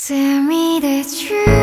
tell me the truth